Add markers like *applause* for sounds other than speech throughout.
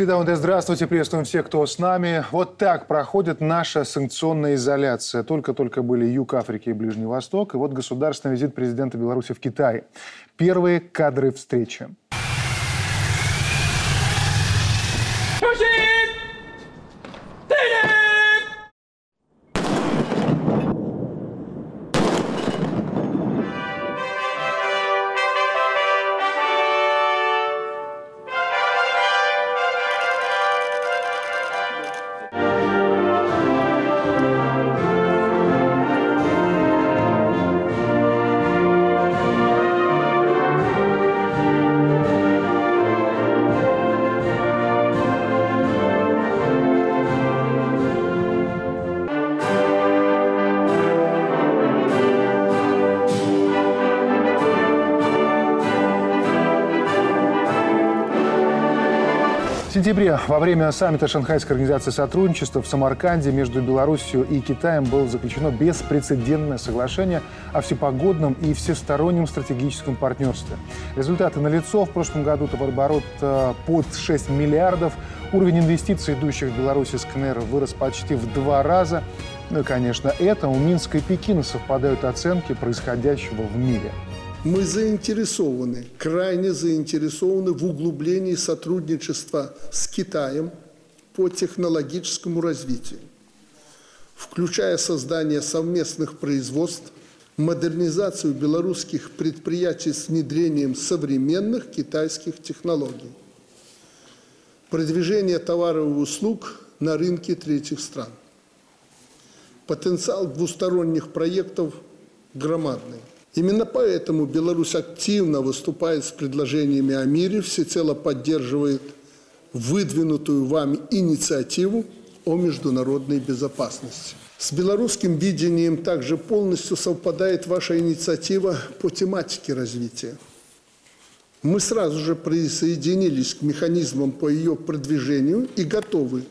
Среда, здравствуйте, приветствуем всех, кто с нами. Вот так проходит наша санкционная изоляция. Только-только были Юг Африки и Ближний Восток, и вот государственный визит президента Беларуси в Китай. Первые кадры встречи. Во время саммита Шанхайской организации сотрудничества в Самарканде между Белоруссией и Китаем было заключено беспрецедентное соглашение о всепогодном и всестороннем стратегическом партнерстве. Результаты налицо. В прошлом году товарооборот э, под 6 миллиардов. Уровень инвестиций, идущих в Беларусь из КНР, вырос почти в два раза. Ну и, конечно, это у Минска и Пекина совпадают оценки происходящего в мире. Мы заинтересованы, крайне заинтересованы в углублении сотрудничества с Китаем по технологическому развитию, включая создание совместных производств, модернизацию белорусских предприятий с внедрением современных китайских технологий, продвижение товаров и услуг на рынке третьих стран. Потенциал двусторонних проектов громадный. Именно поэтому Беларусь активно выступает с предложениями о мире, всецело поддерживает выдвинутую вами инициативу о международной безопасности. С белорусским видением также полностью совпадает ваша инициатива по тематике развития. Мы сразу же присоединились к механизмам по ее продвижению и готовы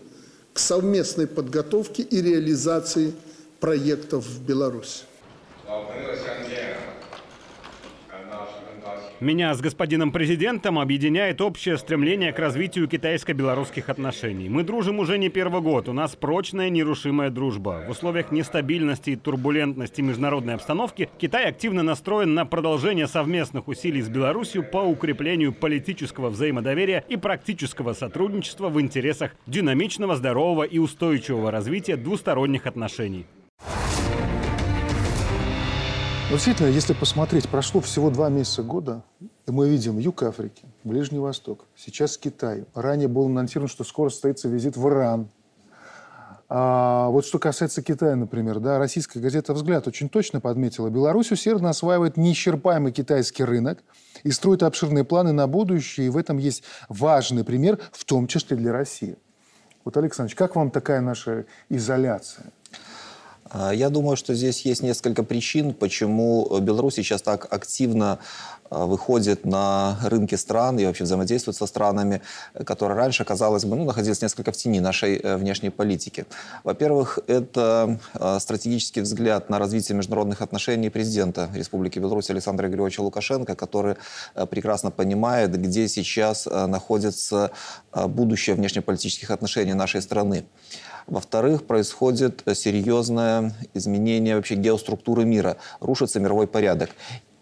к совместной подготовке и реализации проектов в Беларуси. Меня с господином президентом объединяет общее стремление к развитию китайско-белорусских отношений. Мы дружим уже не первый год. У нас прочная, нерушимая дружба. В условиях нестабильности и турбулентности международной обстановки Китай активно настроен на продолжение совместных усилий с Беларусью по укреплению политического взаимодоверия и практического сотрудничества в интересах динамичного, здорового и устойчивого развития двусторонних отношений. Но действительно, если посмотреть, прошло всего два месяца года, и мы видим Юг Африки, Ближний Восток, сейчас Китай. Ранее был анонсирован, что скоро состоится визит в Иран. А вот что касается Китая, например, да, российская газета «Взгляд» очень точно подметила, Беларусь усердно осваивает неисчерпаемый китайский рынок и строит обширные планы на будущее, и в этом есть важный пример, в том числе для России. Вот, Александр, как вам такая наша изоляция? А, я думаю, что здесь есть несколько причин, почему Беларусь сейчас так активно а, выходит на рынки стран и вообще взаимодействует со странами, которые раньше, казалось бы, ну, находились несколько в тени нашей э, внешней политики. Во-первых, это а, стратегический взгляд на развитие международных отношений президента Республики Беларусь Александра Григорьевича Лукашенко, который э, прекрасно понимает, где сейчас э, находится будущее внешнеполитических отношений нашей страны. Во-вторых, происходит серьезное изменение вообще геоструктуры мира, рушится мировой порядок.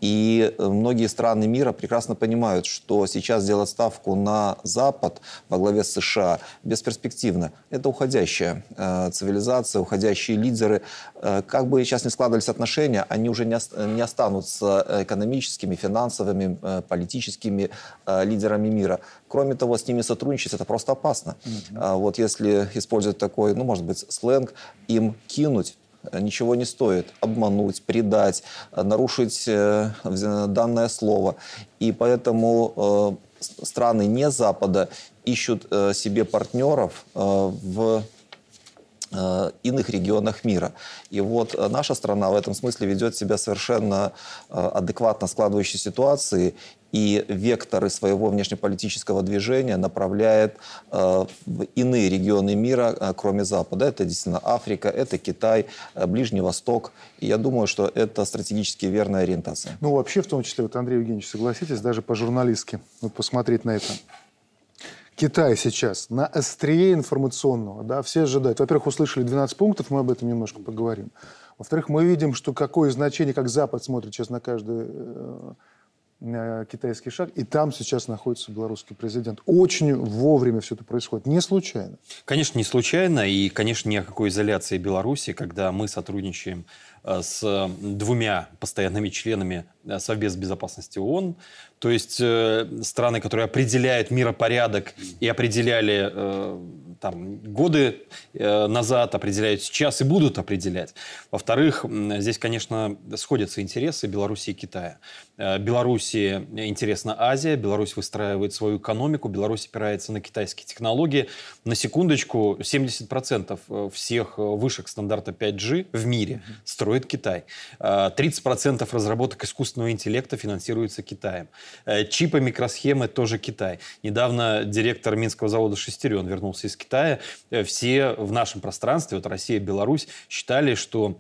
И э, многие страны мира прекрасно понимают, что сейчас делать ставку на Запад во главе с США бесперспективно. Это уходящая э, цивилизация, уходящие лидеры. Э, как бы сейчас не складывались отношения, они уже не, ост не останутся экономическими, финансовыми, э, политическими э, лидерами мира. Кроме того, с ними сотрудничать это просто опасно. Mm-hmm. вот если использовать такой, ну, может быть, сленг, им кинуть ничего не стоит обмануть, предать, нарушить э, данное слово. И поэтому э, страны не Запада ищут э, себе партнеров в иных регионах мира. И вот наша страна в этом смысле ведет себя совершенно адекватно складывающей ситуации и векторы своего внешнеполитического движения направляет э, в иные регионы мира, э, кроме Запада. Это действительно Африка, это Китай, э, Ближний Восток. И я думаю, что это стратегически верная ориентация. Ну, вообще, в том числе, вот, Андрей Евгеньевич, согласитесь, даже по-журналистски, вот посмотреть на это. Китай сейчас на острие информационного, да, все ожидают. Во-первых, услышали 12 пунктов, мы об этом немножко поговорим. Во-вторых, мы видим, что какое значение, как Запад смотрит сейчас на каждый э, э, китайский шаг, и там сейчас находится белорусский президент. Очень вовремя все это происходит, не случайно. Конечно, не случайно, и, конечно, ни о какой изоляции Беларуси, когда мы сотрудничаем э, с двумя постоянными членами э, Совбез безопасности ООН, то есть э, страны, которые определяют миропорядок и определяли э, там, годы э, назад, определяют сейчас и будут определять. Во-вторых, здесь, конечно, сходятся интересы Беларуси и Китая. Э, Беларуси интересна Азия, Беларусь выстраивает свою экономику, Беларусь опирается на китайские технологии. На секундочку, 70% э, всех вышек стандарта 5G в мире строит Китай. 30% разработок искусственного интеллекта финансируется Китаем. Чипы, микросхемы тоже Китай. Недавно директор Минского завода «Шестерен» вернулся из Китая Китая, э, все в нашем пространстве, вот Россия, Беларусь, считали, что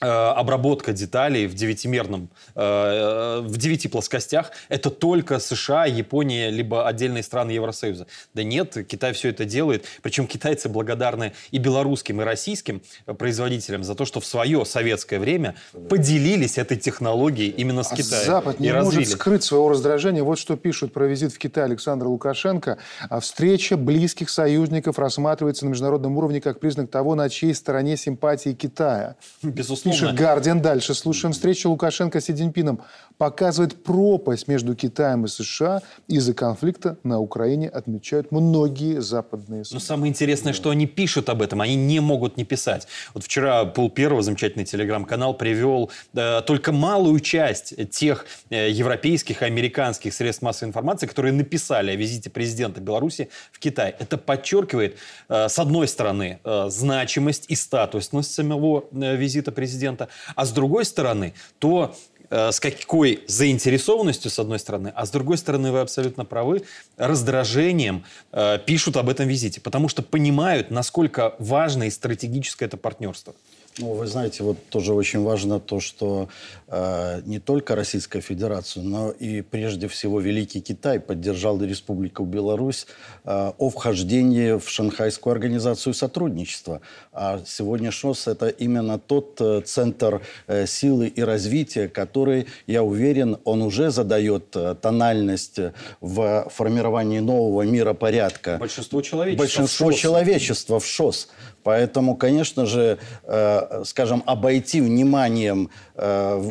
обработка деталей в девятимерном, э, в девяти плоскостях, это только США, Япония, либо отдельные страны Евросоюза. Да нет, Китай все это делает. Причем китайцы благодарны и белорусским, и российским производителям за то, что в свое советское время поделились этой технологией именно с а Китаем. Запад не может скрыть своего раздражения. Вот что пишут про визит в Китай Александра Лукашенко. А встреча близких союзников рассматривается на международном уровне как признак того, на чьей стороне симпатии Китая. Безусловно Пишет Гардиан дальше. Слушаем встречу Лукашенко с Си Цзиньпином. Показывает пропасть между Китаем и США. Из-за конфликта на Украине отмечают многие западные СМИ. Но самое интересное, что они пишут об этом. Они не могут не писать. Вот вчера Пол Первого, замечательный телеграм-канал, привел э, только малую часть тех э, европейских и американских средств массовой информации, которые написали о визите президента Беларуси в Китай. Это подчеркивает, э, с одной стороны, э, значимость и статусность самого э, визита президента президента, а с другой стороны, то э, с какой заинтересованностью, с одной стороны, а с другой стороны, вы абсолютно правы, раздражением э, пишут об этом визите, потому что понимают, насколько важно и стратегическое это партнерство. Ну, вы знаете, вот тоже очень важно то, что э, не только Российская Федерация, но и прежде всего Великий Китай поддержал Республику Беларусь э, о вхождении в Шанхайскую организацию сотрудничества. А сегодня ШОС – это именно тот э, центр э, силы и развития, который, я уверен, он уже задает э, тональность в формировании нового миропорядка. Большинство человечества Большинство в ШОС. человечества в ШОС. Поэтому, конечно же, э, скажем, обойти вниманием э,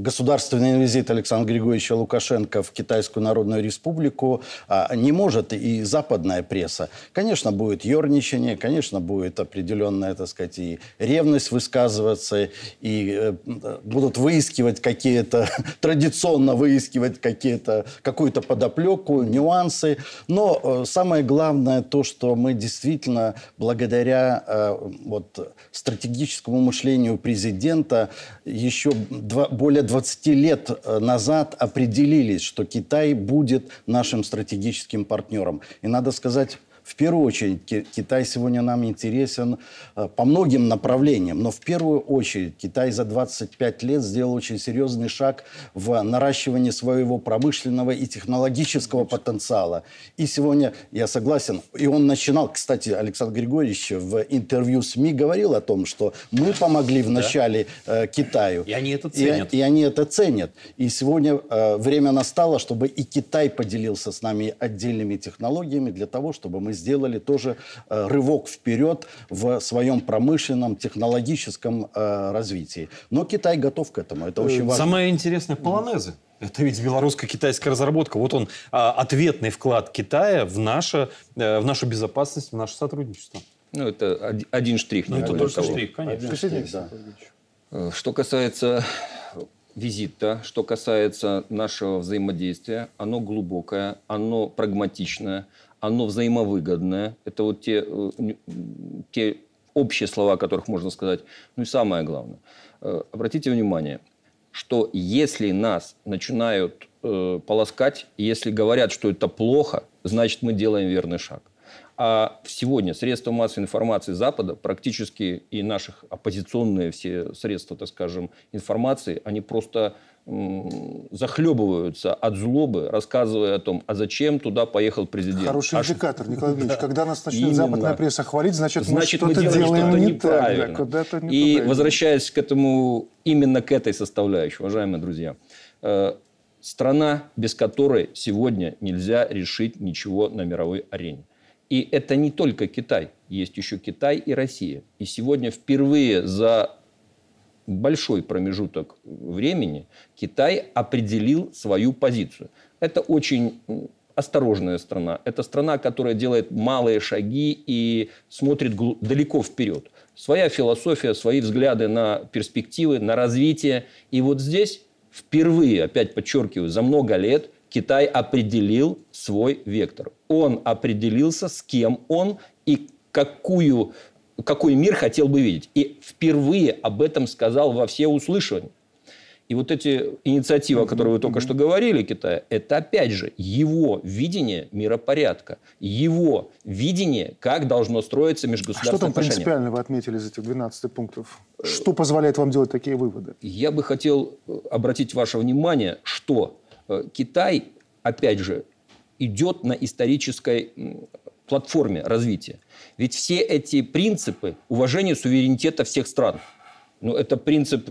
государственный визит Александра Григорьевича Лукашенко в Китайскую Народную Республику а, не может и западная пресса. Конечно, будет ерничание, конечно, будет определенная, так сказать, и ревность высказываться, и э, будут выискивать какие-то, *laughs* традиционно выискивать какие-то, какую-то подоплеку, нюансы. Но э, самое главное то, что мы действительно благодаря э, вот, стратегическому мышлению президента еще два, более 20 лет э, назад определились, что Китай будет нашим стратегическим партнером. И надо сказать, в первую очередь Китай сегодня нам интересен э, по многим направлениям, но в первую очередь Китай за 25 лет сделал очень серьезный шаг в наращивании своего промышленного и технологического потенциала. И сегодня, я согласен, и он начинал, кстати, Александр Григорьевич в интервью СМИ говорил о том, что мы помогли вначале э, Китаю. И они это ценят. И, и они это ценят. И сегодня э, время настало, чтобы и Китай поделился с нами отдельными технологиями для того, чтобы мы сделали тоже э, рывок вперед в своем промышленном, технологическом э, развитии. Но Китай готов к этому, это очень важно. Самое интересное – полонезы. Это ведь белорусско-китайская разработка. Вот он, а, ответный вклад Китая в, наше, э, в нашу безопасность, в наше сотрудничество. Ну, это один штрих. Ну, это только штрих, конечно. Штрих, да. Что касается визита, что касается нашего взаимодействия, оно глубокое, оно прагматичное, оно взаимовыгодное. Это вот те, э, те общие слова, о которых можно сказать. Ну и самое главное. Э, обратите внимание, что если нас начинают э, полоскать, если говорят, что это плохо, значит мы делаем верный шаг. А сегодня средства массовой информации Запада, практически и наших оппозиционные все средства, так скажем, информации, они просто захлебываются от злобы, рассказывая о том, а зачем туда поехал президент. Хороший а индикатор, Николай *laughs* Ильич. Когда нас начнет Именно. западная пресса хвалить, значит, Значит, мы что-то делаем делаем что-то не неправильно. так. да, не И туда. возвращаясь к этому, именно к этой составляющей, уважаемые друзья, э, страна, без которой сегодня нельзя решить ничего на мировой арене. И это не только Китай, есть еще Китай и Россия. И сегодня впервые за большой промежуток времени Китай определил свою позицию. Это очень осторожная страна. Это страна, которая делает малые шаги и смотрит далеко вперед. Своя философия, свои взгляды на перспективы, на развитие. И вот здесь впервые, опять подчеркиваю, за много лет Китай определил свой вектор. Он определился, с кем он и какую, какой мир хотел бы видеть. И впервые об этом сказал во все услышания. И вот эти инициативы, о которых вы только что говорили, Китая, это опять же его видение миропорядка, его видение, как должно строиться А что межгосударственное там отношение. принципиально вы отметили из этих 12 пунктов? Что позволяет вам делать такие выводы? Я бы хотел э, обратить ваше внимание, что э, Китай, опять же, идет на исторической платформе развития. Ведь все эти принципы уважения суверенитета всех стран, ну, это принцип,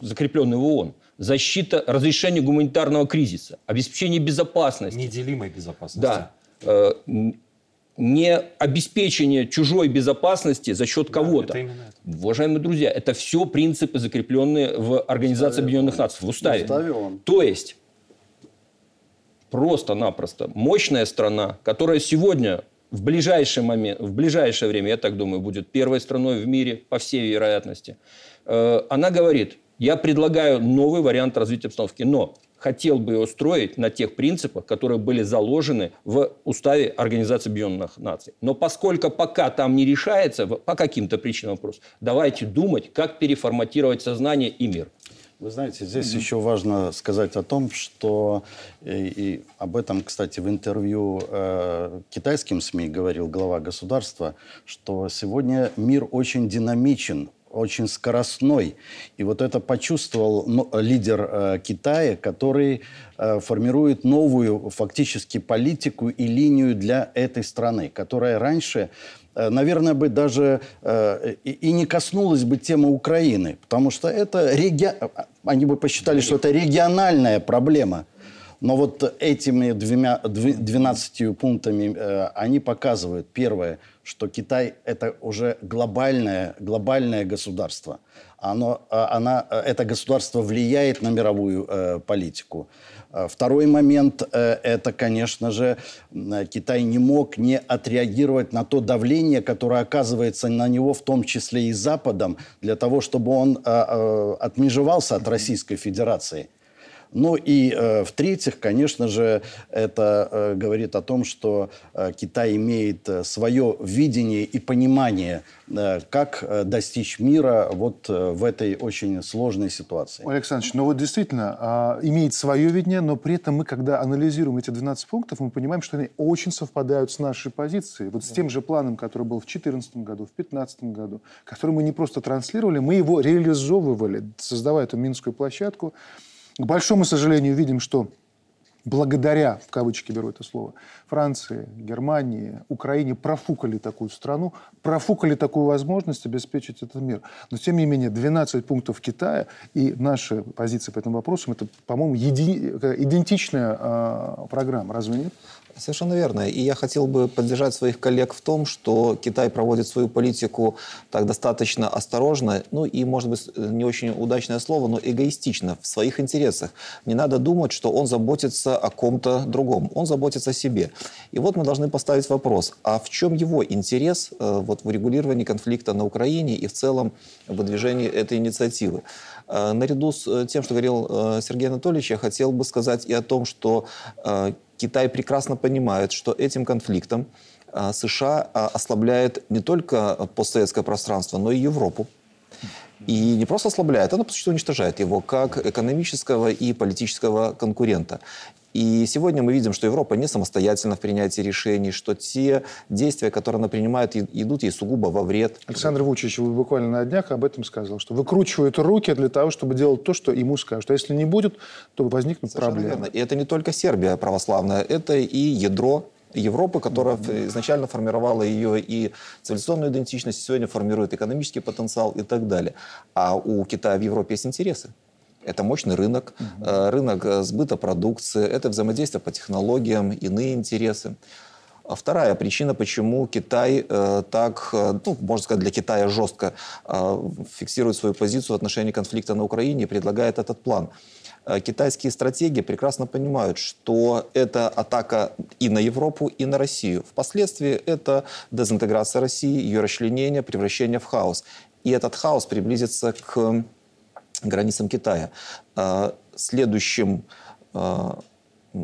закрепленный в ООН, защита, разрешение гуманитарного кризиса, обеспечение безопасности, Неделимой безопасности. да. Э, Не обеспечение чужой безопасности за счет кого-то. это именно это. Уважаемые друзья, это все принципы, закрепленные в Организации Объединенных Наций, в уставе. Уставе. То есть, просто-напросто мощная страна, которая сегодня в ближайший момент, в ближайшее время, я так думаю, будет первой страной в мире, по всей вероятности, э, она говорит, я предлагаю новый вариант развития обстановки, но хотел бы его строить на тех принципах, которые были заложены в уставе Организации Объединенных Наций. Но поскольку пока там не решается, по каким-то причинам вопрос, давайте думать, как переформатировать сознание и мир. Вы знаете, здесь еще важно сказать о том, что э, и об этом, кстати, в интервью э, китайским СМИ говорил глава государства, что сегодня мир очень динамичен, очень скоростной. И вот это почувствовал ну, лидер э, Китая, который э, формирует новую фактически политику и линию для этой страны, которая раньше наверное, бы даже э, и, не коснулась бы темы Украины, потому что это реги... они бы посчитали, что это региональная проблема. Но вот этими двумя, дв- 12 пунктами э, они показывают, первое, что Китай это уже глобальное, глобальное государство. Оно, а, она, э, это государство влияет на мировую э, политику. Э, Второй момент э, – это, конечно же, э, Китай не мог не отреагировать на то давление, которое оказывается на него, в том числе и Западом, для того, чтобы он э, э, отмежевался от Российской Федерации. Ну и э, в-третьих, конечно же, это э, говорит о том, что э, Китай имеет э, свое видение и понимание, э, как э, достичь мира вот э, в этой очень сложной ситуации. Ой, Александрович, ну вот действительно, а, имеет свое видение, но при этом мы, когда анализируем эти 12 пунктов, мы понимаем, что они очень совпадают с нашей позицией. Вот с тем же планом, который был в 2014 году, в 2015 году, который мы не просто транслировали, мы его реализовывали, создавая эту Минскую площадку. К большому сожалению, видим, что благодаря, в кавычки беру это слово, Франции, Германии, Украине профукали такую страну, профукали такую возможность обеспечить этот мир. Но, тем не менее, 12 пунктов Китая и наши позиции по этим вопросам, это, по-моему, еди- э, идентичная а, программа. Разве нет? Совершенно верно. И я хотел бы поддержать своих коллег в том, что Китай проводит свою политику так достаточно осторожно, ну и, может быть, не очень удачное слово, но эгоистично, в своих интересах. Не надо думать, что он заботится о ком-то другом. Он заботится о себе. И вот мы должны поставить вопрос, а в чем его интерес э, вот, в урегулировании конфликта на Украине и в целом в выдвижении этой инициативы? Э, Наряду с э, тем, что говорил э, Сергей Анатольевич, я хотел бы сказать и о том, что э, Китай прекрасно понимает, что этим конфликтом э, США э, ослабляет не только постсоветское пространство, но и Европу. И не просто ослабляет, она, по сути, уничтожает его как экономического и политического конкурента. И сегодня мы видим, что Европа не самостоятельна в принятии решений, что те действия, которые она принимает, идут ей сугубо во вред. Александр Вучич буквально на днях об этом сказал, что выкручивают руки для того, чтобы делать то, что ему скажут. А если не будет, то возникнут Совершенно проблемы. верно. И это не только Сербия православная, это и ядро Европы, которая изначально формировала ее и цивилизационную идентичность, сегодня формирует экономический потенциал и так далее. А у Китая в Европе есть интересы. Это мощный рынок, э, рынок э, сбыта продукции, это взаимодействие по технологиям, иные интересы. А вторая причина, почему Китай э, так, э, ну, можно сказать, для Китая жестко э, фиксирует свою позицию в отношении конфликта на Украине и предлагает этот план. Э, Китайские стратеги прекрасно понимают, что это атака и на Европу, и на Россию. Впоследствии это дезинтеграция России, ее расчленение, превращение в хаос. И этот хаос приблизится к границам Китая. Э, Следующим, э,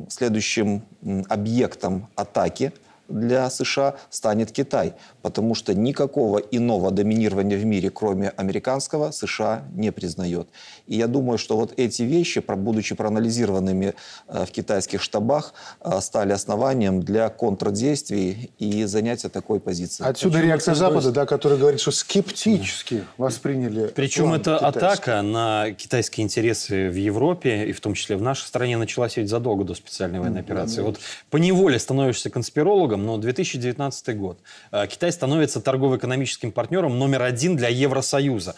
следующим объектом атаки для США станет Китай, потому что никакого иного доминирования в мире, кроме американского, США не признает. И я думаю, что вот эти вещи, будучи проанализированными э, в китайских штабах, э, стали основанием для контрдействий и занятия такой позиции. Отсюда Причем реакция это, Запада, да, который говорит, что скептически восприняли Причем план эта китайский. атака на китайские интересы в Европе, и в том числе в нашей стране, началась ведь задолго до специальной военной операции. Вот по неволе становишься конспирологом, но 2019 год. Э, Китай становится торгово-экономическим партнером номер один для Евросоюза,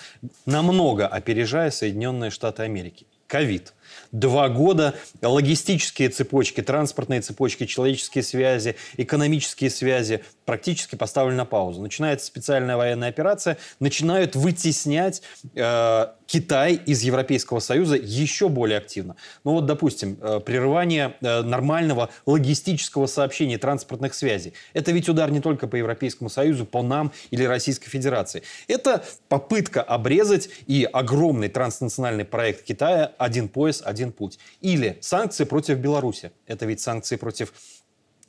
намного опережая Соединенные Штаты Америки. Ковид. Два года логистические цепочки, транспортные цепочки, человеческие связи, экономические связи практически поставлены на паузу. Начинается специальная военная операция, начинают вытеснять э, Китай из Европейского Союза еще более активно. Ну вот, допустим, э, прерывание э, нормального логистического сообщения, транспортных связей. Это ведь удар не только по Европейскому Союзу, по нам или Российской Федерации. Это попытка обрезать и огромный транснациональный проект Китая «Один пояс, один путь». Или санкции против Беларуси. Это ведь санкции против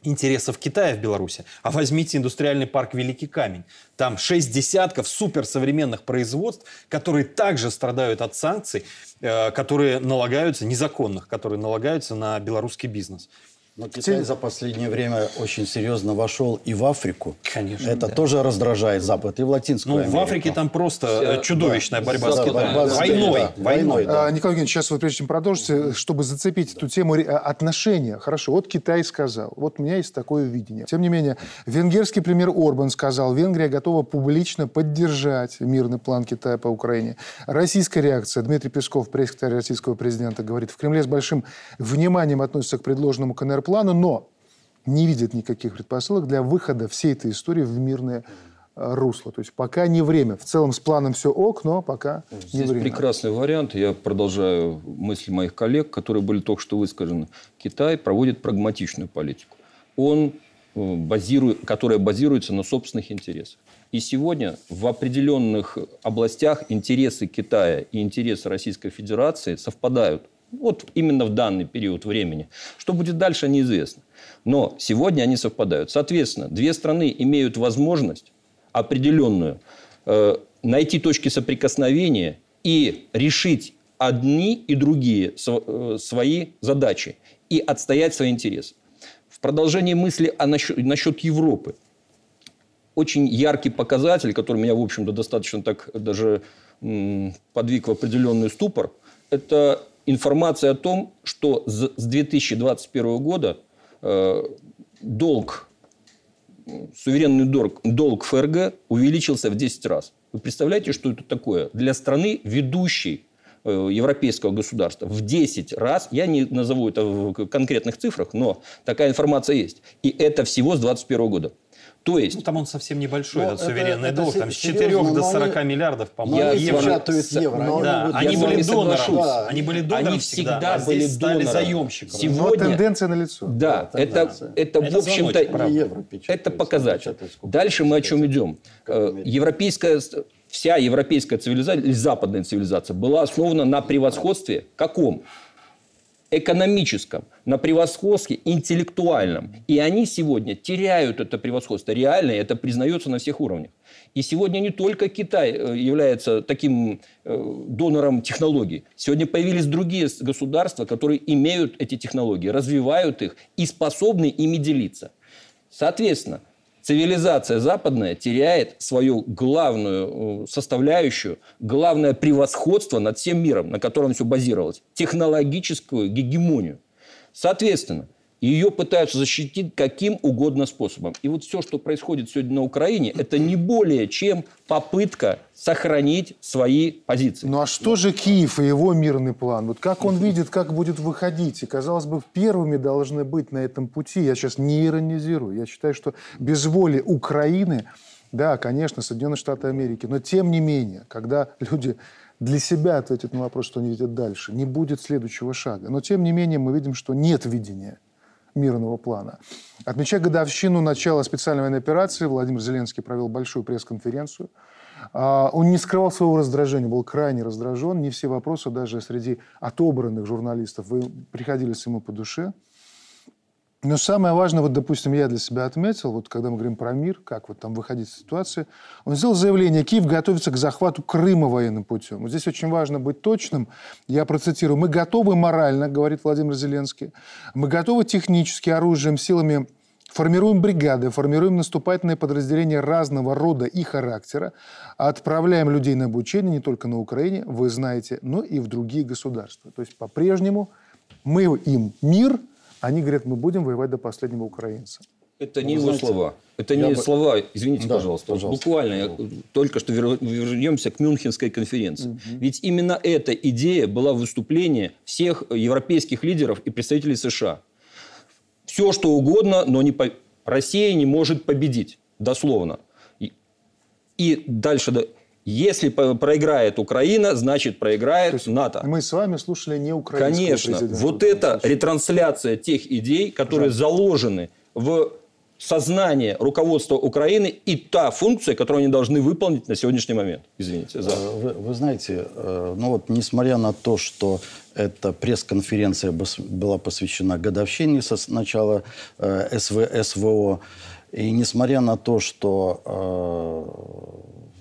интересов Китая в Беларуси. А возьмите индустриальный парк «Великий камень». Там шесть десятков суперсовременных производств, которые также страдают от санкций, э, которые налагаются, незаконных, которые налагаются на белорусский бизнес. Но Китай за последнее время очень серьезно вошел и в Африку. Конечно, Это да. тоже раздражает Запад и в Латинскую Ну, Америку. в Африке там просто Вся- э, чудовищная да, борьба да, с Китаем. борьба с Войной, да, войной. войной, да. А, Николай Евгеньевич, сейчас вы прежде чем продолжите, чтобы зацепить эту тему ре- отношения. Хорошо, вот Китай сказал, вот у меня есть такое видение. Тем не менее, венгерский премьер Орбан сказал, Венгрия готова публично поддержать мирный план Китая по Украине. Российская реакция. Дмитрий Песков, пресс-секретарь российского президента, говорит, в Кремле с большим вниманием относятся к предложенному КНР-плану, но не видят никаких предпосылок для выхода всей этой истории в мирное э, русло. То есть пока не время. В целом с планом все ок, но пока не Здесь время. прекрасный вариант. Я продолжаю мысли моих коллег, которые были только что высказаны. Китай проводит прагматичную политику. Он э, базирует, которая базируется на собственных интересах. И сегодня в определенных областях интересы Китая и интересы Российской Федерации совпадают. Вот именно в данный период времени. Что будет дальше, неизвестно. Но сегодня они совпадают. Соответственно, две страны имеют возможность определенную э, найти точки соприкосновения и решить одни и другие э, свои задачи и отстоять свои интересы. В продолжении мысли о насчет, насчет Европы. Очень яркий показатель, который меня, в общем-то, достаточно так даже подвиг в определенный ступор, это информация о том, что с с 2021 года э, долг суверенный долг, долг ФРГ увеличился в 10 раз. Вы представляете, что это такое? Для страны, ведущей э, европейского государства, в 10 раз, я не назову это в конкретных цифрах, но такая информация есть. И это всего с 2021 года. То есть, Ну, там он совсем небольшой, Ну, этот это- суверенный это долг. Там с серьезно, 4 до но 40 они- миллиардов, Но по-моему, они евро. евро. но- они Да, они с были донором. Они были донором Они всегда, всегда а здесь были стали заемщиком. Но Сегодня- тенденция налицо. Да, Да, это, это, Это в общем-то, это показатель. Дальше мы о чем идем. Европейская, вся европейская цивилизация, или западная цивилизация, была основана на превосходстве каком? Экономическом, на превосходстве интеллектуальном. И они сегодня теряют это превосходство реально, это признается на всех уровнях. И сегодня не только Китай э, является таким э, донором технологий. Сегодня появились другие государства, которые имеют эти технологии, развивают их и способны ими делиться. Соответственно, цивилизация западная теряет свою главную э, составляющую, главное превосходство над всем миром, на котором все базировалось, технологическую гегемонию. Соответственно, ее пытаются защитить каким угодно способом. И вот все, что происходит сегодня на Украине, *clears throat* это не более чем попытка сохранить свои позиции. Ну а что же Киев и его мирный план? Вот как он видит, как будет выходить? И, казалось бы, первыми должны быть на этом пути. Я сейчас не иронизирую. Я считаю, что без воли Украины, да, конечно, Соединенные Штаты Америки, но тем не менее, когда люди для себя ответят на вопрос, что они видят дальше, не будет следующего шага. Но тем не менее мы видим, что нет видения мирного плана. Отмечая годовщину начала специальной военной операции, Владимир Зеленский провел большую пресс-конференцию. А, он не скрывал своего раздражения, был крайне раздражен. Не все вопросы даже среди отобранных журналистов приходились ему по душе. Но самое важное, вот, допустим, я для себя отметил, вот когда мы говорим про мир, как вот там выходить из ситуации, он сделал заявление, Киев готовится к захвату Крыма военным путем. Вот здесь очень важно быть точным. Я процитирую. «Мы готовы морально, — говорит Владимир Зеленский, — мы готовы технически, оружием, силами Формируем бригады, формируем наступательные подразделения разного рода и характера, отправляем людей на обучение не только на Украине, вы знаете, но и в другие государства. То есть по-прежнему мы им мир – они говорят, мы будем воевать до последнего украинца. Это не его слова. Это не бы... слова, извините, да, пожалуйста. пожалуйста. Буквально, пожалуйста. только что вернемся к Мюнхенской конференции. Угу. Ведь именно эта идея была в выступлении всех европейских лидеров и представителей США. Все, что угодно, но не по... Россия не может победить. Дословно. И, и дальше если проиграет Украина, значит проиграет НАТО. Мы с вами слушали не украинского Конечно. Президента. Вот это ретрансляция тех идей, которые Жаль. заложены в сознание руководства Украины и та функция, которую они должны выполнить на сегодняшний момент. Извините. За... Э, вы, вы знаете, э, ну вот несмотря на то, что эта пресс-конференция была посвящена годовщине со начала э, СВ, СВО, и несмотря на то, что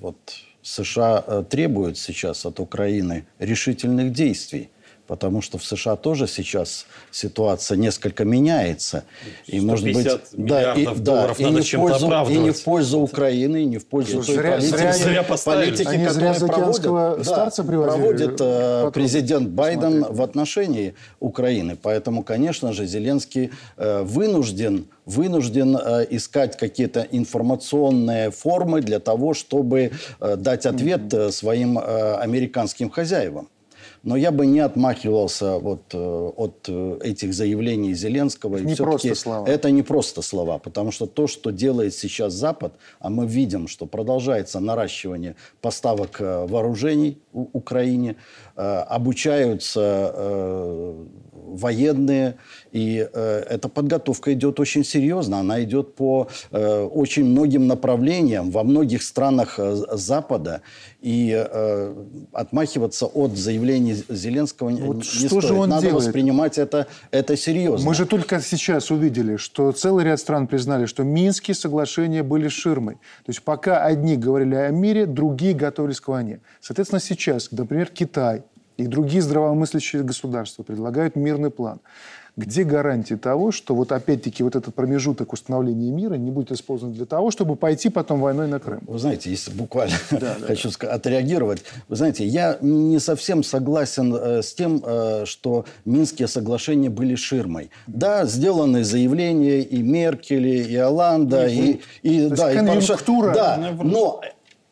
вот США э, требуют сейчас от Украины решительных действий потому что в США тоже сейчас ситуация несколько меняется. И, может быть, да, и, да, и, не в пользу, и не в пользу Украины, и не в пользу той зря, политики, зря, зря политики Они зря проводит, старца да, проводит э, президент Байден Смотри. в отношении Украины. Поэтому, конечно же, Зеленский э, вынужден вынужден э, искать какие-то информационные формы для того, чтобы э, дать ответ э, своим э, американским хозяевам. Но я бы не отмахивался вот, э, от э, этих заявлений Зеленского. Это не просто слова. Это не просто слова, потому что то, что делает сейчас Запад, а мы видим, что продолжается наращивание поставок э, вооружений Украине, обучаются военные, и эта подготовка идет очень серьезно, она идет по очень многим направлениям во многих странах Запада, и отмахиваться от заявлений Зеленского вот не что стоит. Же он Надо делает? воспринимать это, это серьезно. Мы же только сейчас увидели, что целый ряд стран признали, что Минские соглашения были ширмой. То есть пока одни говорили о мире, другие готовились к войне. Соответственно, сейчас, например, Китай и другие здравомыслящие государства предлагают мирный план. Где гарантии того, что вот опять-таки вот этот промежуток установления мира не будет использован для того, чтобы пойти потом войной на Крым? Вы знаете, если буквально *laughs* да, да, хочу да. отреагировать, вы знаете, я не совсем согласен э, с тем, э, что Минские соглашения были ширмой. Да, сделаны заявления и Меркели, и Оланда, и, и, и да, и Порошенко. Да, но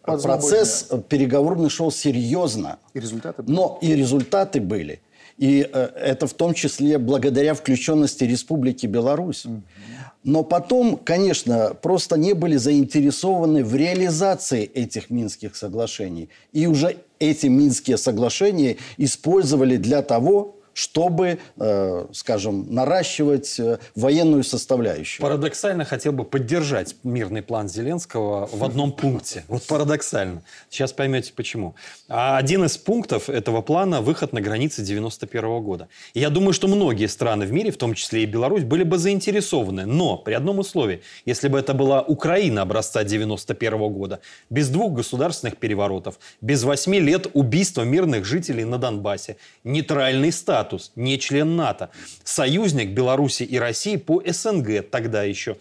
процесс переговорный шел серьезно. И результаты были. Но и результаты были. И э, это в том числе благодаря включенности Республики Беларусь. Но потом, конечно, просто не были заинтересованы в реализации этих Минских соглашений. И уже эти Минские соглашения использовали для того, чтобы, э, скажем, наращивать э, военную составляющую. Парадоксально хотел бы поддержать мирный план Зеленского в одном пункте. Вот парадоксально. Сейчас поймете почему. А один из пунктов этого плана – выход на границы 91 года. И я думаю, что многие страны в мире, в том числе и Беларусь, были бы заинтересованы. Но при одном условии. Если бы это была Украина образца 91 года, без двух государственных переворотов, без восьми лет убийства мирных жителей на Донбассе, нейтральный статус, статус, не член НАТО, союзник Беларуси и России по СНГ тогда еще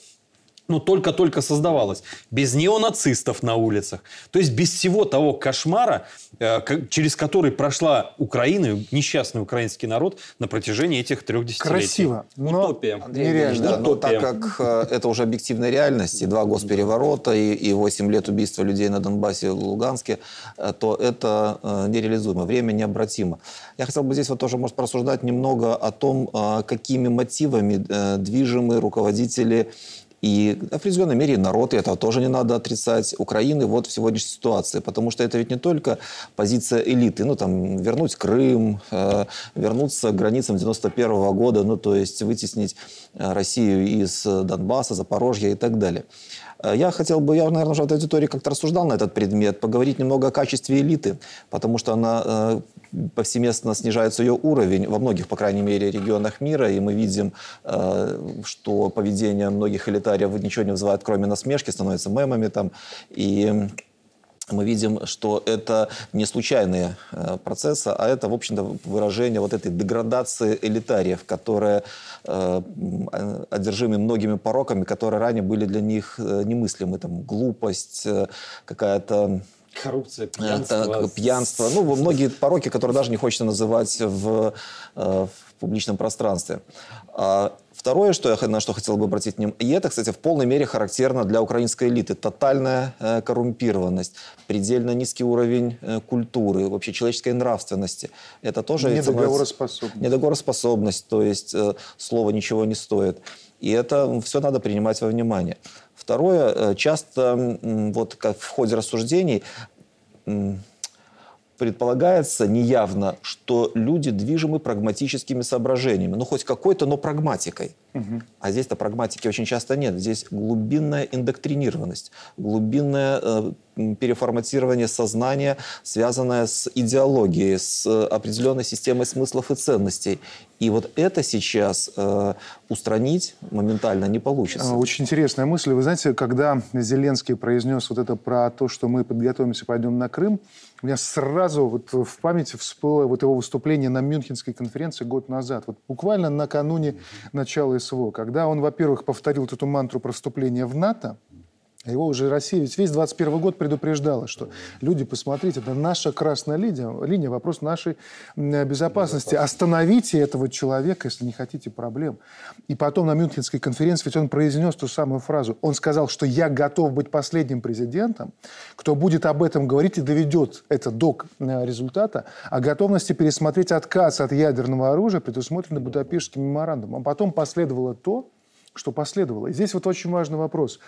ну, только-только создавалась. Без неонацистов на улицах. То есть без всего того кошмара, э, через который прошла Украина, несчастный украинский народ на протяжении этих трех десятилетий. Красиво, но Утопия. Андрей Андреевич, да, но так как э, это уже объективная реальность, и два госпереворота, и, и 8 лет убийства людей на Донбассе и Луганске, э, то это нереализуемо. Время необратимо. Я хотел бы здесь вот тоже, может, порассуждать немного о том, какими мотивами движимы руководители и в определенной мере народ, и этого тоже не надо отрицать, Украины вот в сегодняшней ситуации. Потому что это ведь не только позиция элиты. Ну, там, вернуть Крым, э, вернуться к границам 91 -го года, ну, то есть вытеснить э, Россию из Донбасса, Запорожья и так далее. Э, я хотел бы, я, наверное, уже в аудитории как-то рассуждал на этот предмет, поговорить немного о качестве элиты, потому что она э, повсеместно снижается ее уровень во многих, по крайней мере, регионах мира, и мы видим, э, что поведение многих элитариев ничего не вызывает, кроме насмешки, становится мемами там, и мы видим, что это не случайные э, процессы, а это, в общем-то, выражение вот этой деградации элитариев, которые э, одержимы многими пороками, которые ранее были для них э, немыслимы. Там, глупость, какая-то Коррупция, пьянство. Это, пьянство. Ну, многие пороки, которые даже не хочется называть в, в публичном пространстве. Второе, что я на что хотел бы обратить внимание, и это, кстати, в полной мере характерно для украинской элиты. Тотальная э, коррумпированность, предельно низкий уровень э, культуры, вообще человеческой нравственности. Это тоже... Недоговороспособность. Недоговороспособность, то есть э, слово ничего не стоит. И это все надо принимать во внимание. Второе, э, часто вот как в ходе рассуждений предполагается неявно, что люди движимы прагматическими соображениями. Ну, хоть какой-то, но прагматикой. Угу. А здесь-то прагматики очень часто нет. Здесь глубинная индоктринированность, глубинное э, переформатирование сознания, связанное с идеологией, с э, определенной системой смыслов и ценностей. И вот это сейчас э, устранить моментально не получится. А, очень интересная мысль. Вы знаете, когда Зеленский произнес вот это про то, что мы подготовимся, пойдем на Крым, у меня сразу вот в памяти всплыло вот его выступление на Мюнхенской конференции год назад. Вот буквально накануне начала СВО, когда он, во-первых, повторил эту мантру про вступление в НАТО, его уже Россия, ведь весь 21 год предупреждала, что люди, посмотрите, это наша красная линия, линия вопрос нашей безопасности. Остановите этого человека, если не хотите проблем. И потом на Мюнхенской конференции ведь он произнес ту самую фразу. Он сказал, что я готов быть последним президентом, кто будет об этом говорить и доведет это до результата, о готовности пересмотреть отказ от ядерного оружия, предусмотренный Будапештским меморандумом. А потом последовало то, что последовало. И здесь вот очень важный вопрос.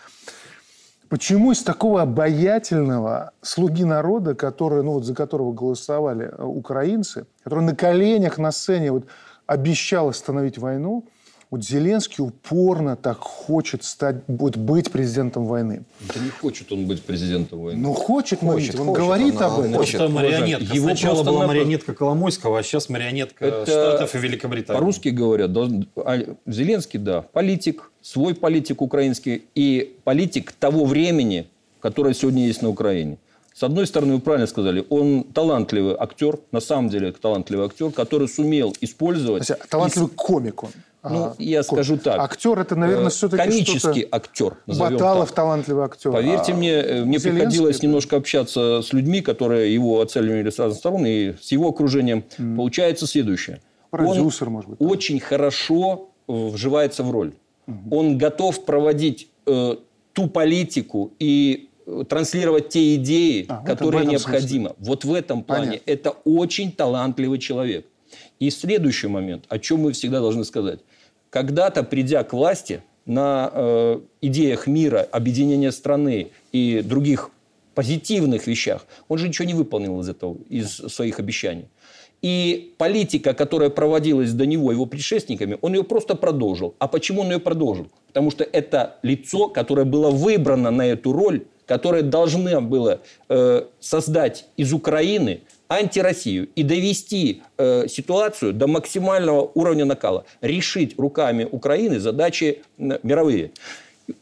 Почему из такого обаятельного слуги народа, который, ну, вот, за которого голосовали э, украинцы, который на коленях на сцене вот, обещал остановить войну, вот Зеленский упорно так хочет стать, вот, быть президентом войны. Да не хочет он быть президентом войны. Ну, хочет, хочет он хочет, говорит он, об этом. Хочет. Просто марионетка. Его Сначала была надо... марионетка Коломойского, а сейчас марионетка Это Штатов и Великобритании. По-русски говорят, а Зеленский, да, политик, свой политик украинский и политик того времени, которое сегодня есть на Украине. С одной стороны, вы правильно сказали, он талантливый актер, на самом деле талантливый актер, который сумел использовать... Есть, талантливый и... комик он. Ну, а, я скажу так. Актер это, наверное, все-таки Комический актер. Баталов так. талантливый актер. Поверьте а мне, э, мне Зеленский приходилось это... немножко общаться с людьми, которые его оценивали с разных сторон, и с его окружением. Mm. Получается следующее. Продюсер, Он может быть. очень хорошо вживается в роль. Mm. Он готов проводить э, ту политику и э, транслировать те идеи, а, которые необходимы. Смысле. Вот в этом плане Понятно. это очень талантливый человек. И следующий момент, о чем мы всегда должны сказать. Когда-то, придя к власти, на э, идеях мира, объединения страны и других позитивных вещах, он же ничего не выполнил из этого, из своих обещаний. И политика, которая проводилась до него его предшественниками, он ее просто продолжил. А почему он ее продолжил? Потому что это лицо, которое было выбрано на эту роль, которое должно было э, создать из Украины антироссию и довести э, ситуацию до максимального уровня накала, решить руками Украины задачи э, мировые.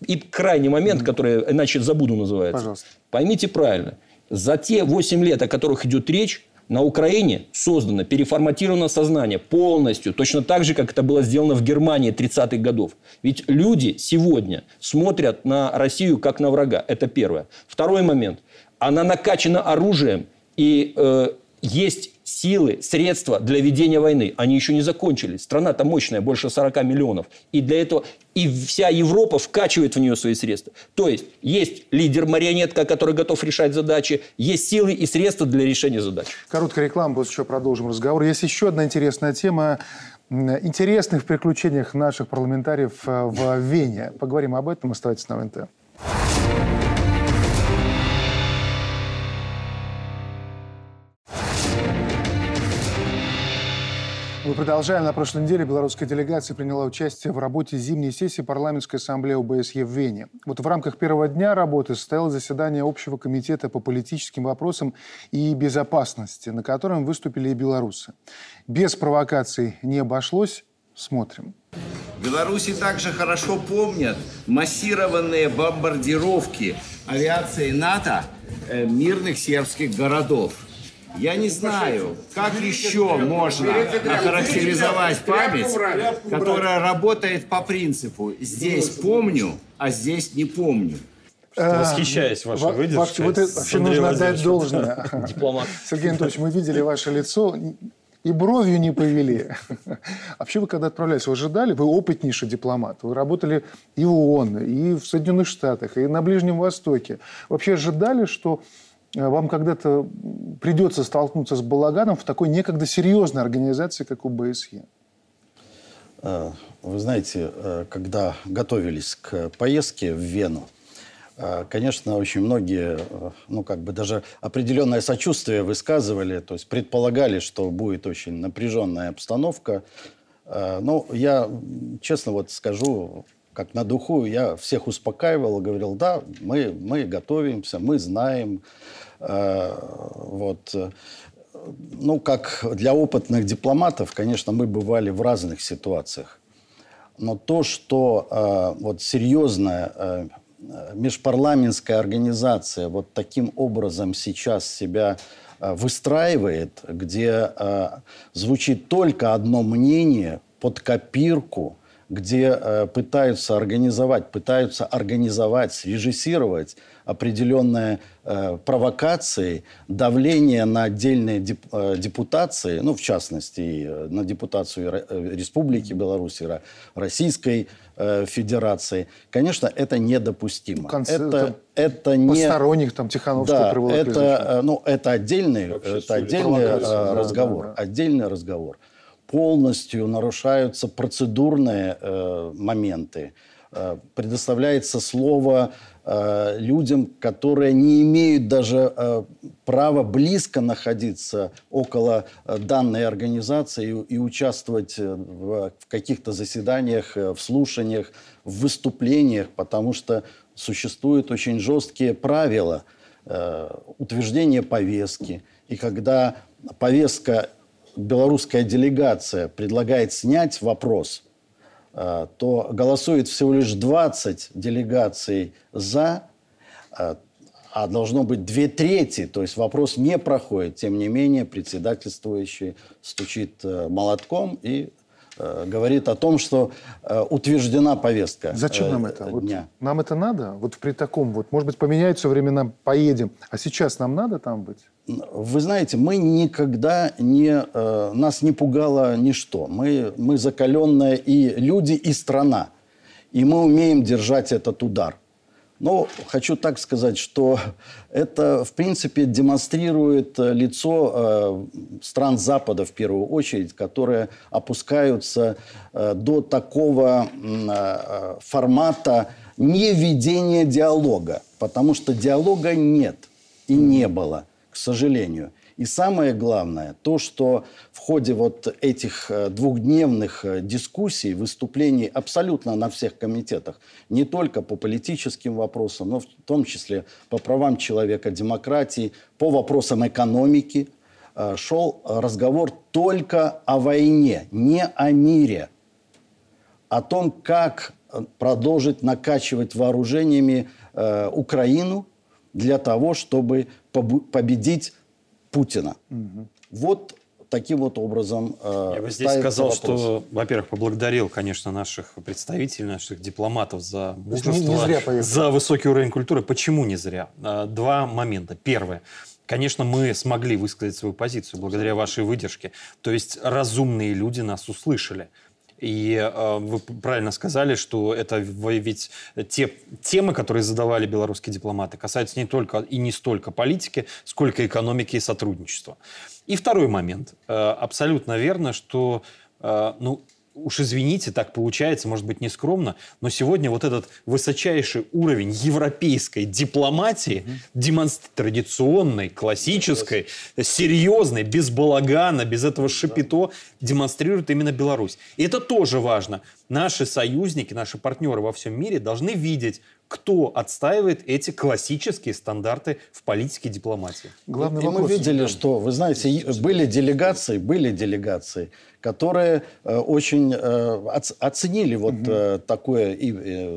И крайний момент, который иначе забуду называется. Пожалуйста. Поймите правильно, за те 8 лет, о которых идет речь, на Украине создано, переформатировано сознание полностью, точно так же, как это было сделано в Германии 30-х годов. Ведь люди сегодня смотрят на Россию как на врага. Это первое. Второй момент. Она накачана оружием, и э, есть силы, средства для ведения войны. Они еще не закончились. Страна-то мощная, больше 40 миллионов. И для этого и вся Европа вкачивает в нее свои средства. То есть, есть лидер-марионетка, который готов решать задачи, есть силы и средства для решения задач. Короткая реклама, после чего продолжим разговор. Есть еще одна интересная тема интересных приключениях наших парламентариев э, в Вене. Поговорим об этом. Оставайтесь на ВНТ. Мы продолжаем. На прошлой неделе белорусская делегация приняла участие в работе зимней сессии парламентской ассамблеи ОБСЕ в Вене. Вот в рамках первого дня работы состоялось заседание Общего комитета по политическим вопросам и безопасности, на котором выступили и белорусы. Без провокаций не обошлось. Смотрим. Беларуси также хорошо помнят массированные бомбардировки авиации НАТО э, мирных сербских городов – я не знаю, как еще можно охарактеризовать память, которая работает по принципу «здесь помню, а здесь не помню». Восхищаюсь вашей выдержкой. Вот это вообще нужно отдать должное. Дипломат. Сергей Анатольевич, мы видели ваше лицо, и бровью не повели. *laughs* Вообще вы когда отправлялись, вы ожидали, вы опытнейший дипломат, вы работали и в ООН, и в Соединенных Штатах, и на Ближнем Востоке. Вообще ожидали, что вам когда-то придется столкнуться с балаганом в такой некогда серьезной организации, как ОБСЕ? Э, вы знаете, э, когда готовились к поездке в Вену, конечно, очень многие, ну, как бы даже определенное сочувствие высказывали, то есть предполагали, что будет очень напряженная обстановка. Ну, я честно вот скажу, как на духу, я всех успокаивал, говорил, да, мы, мы готовимся, мы знаем, Э, вот. Ну, как для опытных дипломатов, конечно, мы бывали в разных ситуациях. Но то, что э, вот серьезная э, межпарламентская организация вот таким образом сейчас себя выстраивает, где звучит только одно мнение под копирку, где э, пытаются организовать, пытаются организовать, срежиссировать определенные э, провокации, давление на отдельные деп, э, депутации, ну, в частности, э, на депутацию э, Республики Беларусь, Российской э, Федерации, конечно, это недопустимо. Конце, это, это, не... Посторонних, там, Тихановского да, это, э, ну, это отдельный, это отдельный э, разговор. Да, да. Отдельный разговор. Полностью нарушаются процедурные э, моменты. Э, предоставляется слово Э, людям, которые не имеют даже э, права близко находиться около э, данной организации и, и участвовать в, в каких-то заседаниях, в слушаниях, в выступлениях, потому что существуют очень жесткие правила утверждения повестки. И когда повестка, белорусская делегация предлагает снять вопрос – Э, то голосует всего лишь 20 делегаций «за», э, а должно быть две трети, то есть вопрос не проходит. Тем не менее, председательствующий стучит э, молотком и говорит о том, что утверждена повестка Зачем нам это? Вот нам это надо? Вот при таком вот, может быть, поменяются времена, поедем. А сейчас нам надо там быть? Вы знаете, мы никогда не... Э, нас не пугало ничто. Мы, мы закаленные и люди, и страна. И мы умеем держать этот удар. Но хочу так сказать, что это, в принципе, демонстрирует лицо э, стран Запада, в первую очередь, которые опускаются э, до такого э, формата неведения диалога. Потому что диалога нет и не было к сожалению. И самое главное, то, что в ходе вот этих э, двухдневных э, дискуссий, выступлений абсолютно на всех комитетах, не только по политическим вопросам, но в том числе по правам человека, демократии, по вопросам экономики, э, шел разговор только о войне, не о мире, о том, как продолжить накачивать вооружениями Украину для того, чтобы победить Путина. Угу. Вот таким вот образом э, Я бы здесь сказал, вопрос. что, во-первых, поблагодарил, конечно, наших представителей, наших дипломатов за мужество, не, не зря за высокий уровень культуры. Почему не зря? Э, два момента. Первое. Конечно, мы смогли высказать свою позицию благодаря вашей выдержке. То есть разумные люди нас услышали. И э, вы правильно сказали, что это ведь те темы, которые задавали белорусские дипломаты, касаются не только и не столько политики, сколько экономики и сотрудничества. И второй момент. Э, абсолютно верно, что э, ну, уж извините, так получается, может быть, нескромно, но сегодня вот этот высочайший уровень европейской дипломатии, mm-hmm. демонстр... традиционной, классической, mm-hmm. серьезной, без балагана, без этого шипито, mm-hmm. демонстрирует именно Беларусь. И это тоже важно. Наши союзники, наши партнеры во всем мире должны видеть, кто отстаивает эти классические стандарты в политике и дипломатии. Главный и вопрос. мы видели, что, вы знаете, были делегации, были делегации, которые э, очень э, оценили вот угу. такое и,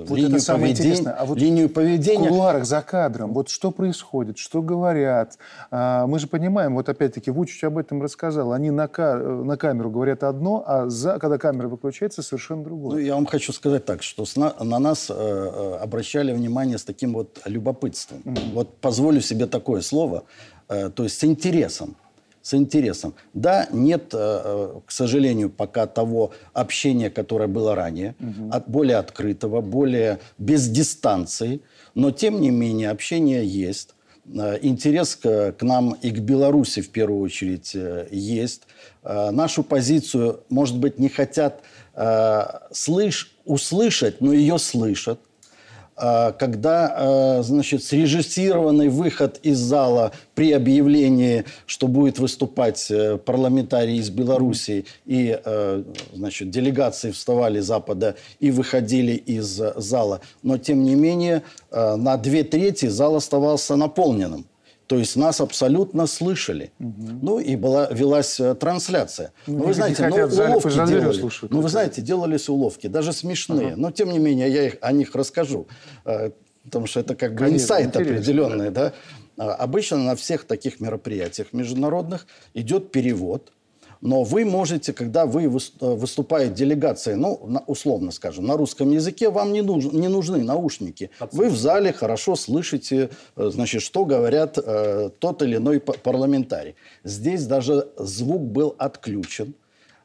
вот линию, поведения, а вот линию поведения. В кулуарах за кадром, вот что происходит, что говорят. А, мы же понимаем, вот опять-таки Вучич об этом рассказал, они на, на камеру говорят одно, а за, когда камера выключается, совершенно другое. Ну, я вам хочу сказать так, что на, на нас э, обращали внимание с таким вот любопытством. Угу. Вот позволю себе такое слово, э, то есть с интересом с интересом. Да, нет, э, э, к сожалению, пока того общения, которое было ранее, угу. от, более открытого, более без дистанции, но тем не менее общение есть. Э, интерес к, к нам и к Беларуси в первую очередь есть. Нашу позицию, может быть, не хотят слыш, услышать, но ее слышат. А, когда, а, значит, срежиссированный выход из зала при объявлении, что будет выступать э, парламентарий из Белоруссии, и, э, значит, делегации вставали Запада и выходили из зала. Но, тем не менее, э, на две трети зал оставался наполненным. То есть нас абсолютно слышали. Угу. Ну и была, велась э, трансляция. Ну, ну вы знаете, ну, уловки делали. Слушают, ну, вы знаете, делались уловки, даже смешные. Ага. Но тем не менее, я их, о них расскажу. Э, потому что это как бы Конечно, инсайт определенный. Да? А, обычно на всех таких мероприятиях международных идет перевод но вы можете, когда вы э, выступает делегация, ну, условно скажем, на русском языке, вам не, нуж, не нужны наушники. Вы в зале хорошо слышите, э, значит, что говорят э, тот или иной парламентарий. Здесь даже звук был отключен.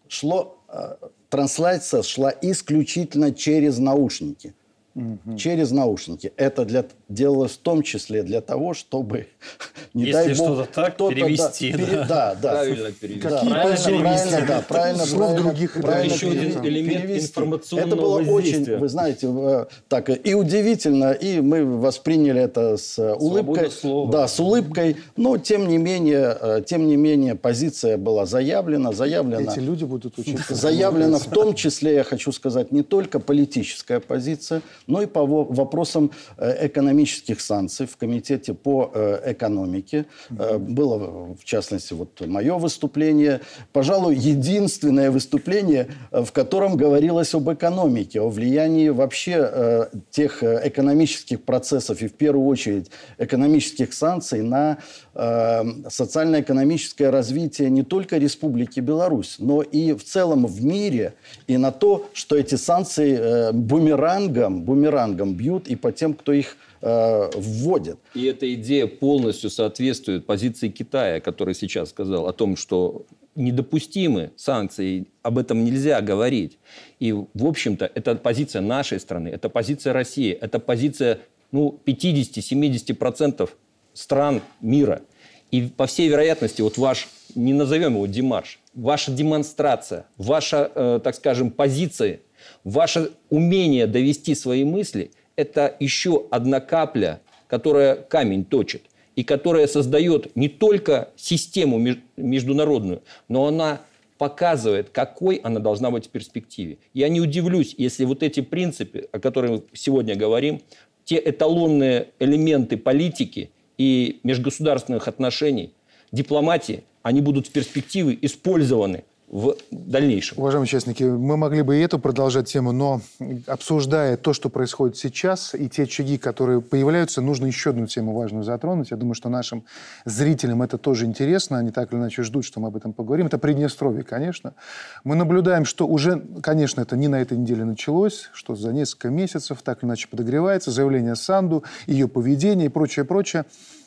Шло, э, трансляция шла исключительно через наушники угу. через наушники. Это для, делалось в том числе для того, чтобы, *laughs* не Если дай бог, что-то так, перевести. Да, да. Пере, да, да. Правильно перевести. Да, правильно, правильно, да, правильно, Слов правильно, других правильно еще один элемент перевести. информационного Это было очень, вы знаете, э, так и удивительно, и мы восприняли это с улыбкой. Слова. Да, с улыбкой, но тем не менее, э, тем не менее позиция была заявлена, заявлена. Эти люди будут учиться. Заявлена в том числе, я хочу сказать, не только политическая позиция, но и по вопросам э, экономических санкций в Комитете по э, экономике. Э, было, в частности, вот мое выступление. Пожалуй, единственное выступление, в котором говорилось об экономике, о влиянии вообще тех экономических процессов и, в первую очередь, экономических санкций на социально-экономическое развитие не только Республики Беларусь, но и в целом в мире, и на то, что эти санкции бумерангом, бумерангом бумерангом бьют и по тем, кто их э, вводит. И эта идея полностью соответствует позиции Китая, который сейчас сказал о том, что недопустимы санкции, об этом нельзя говорить. И, в общем-то, это позиция нашей страны, это позиция России, это позиция ну, 50-70% стран мира. И, по всей вероятности, вот ваш, не назовем его демарш, ваша демонстрация, ваша, э, так скажем, позиция Ваше умение довести свои мысли – это еще одна капля, которая камень точит. и которая создает не только систему международную, но она показывает, какой она должна быть в перспективе. Я не удивлюсь, если вот эти принципы, о которых мы сегодня говорим, те эталонные элементы политики и межгосударственных отношений, дипломатии, они будут в перспективе использованы в дальнейшем. Уважаемые участники, мы могли бы и эту продолжать тему, но обсуждая то, что происходит сейчас, и те очаги, которые появляются, нужно еще одну тему важную затронуть. Я думаю, что нашим зрителям это тоже интересно. Они так или иначе ждут, что мы об этом поговорим. Это Приднестровье, конечно. Мы наблюдаем, что уже, конечно, это не на этой неделе началось, что за несколько месяцев так или иначе подогревается заявление Санду, ее поведение и прочее, прочее.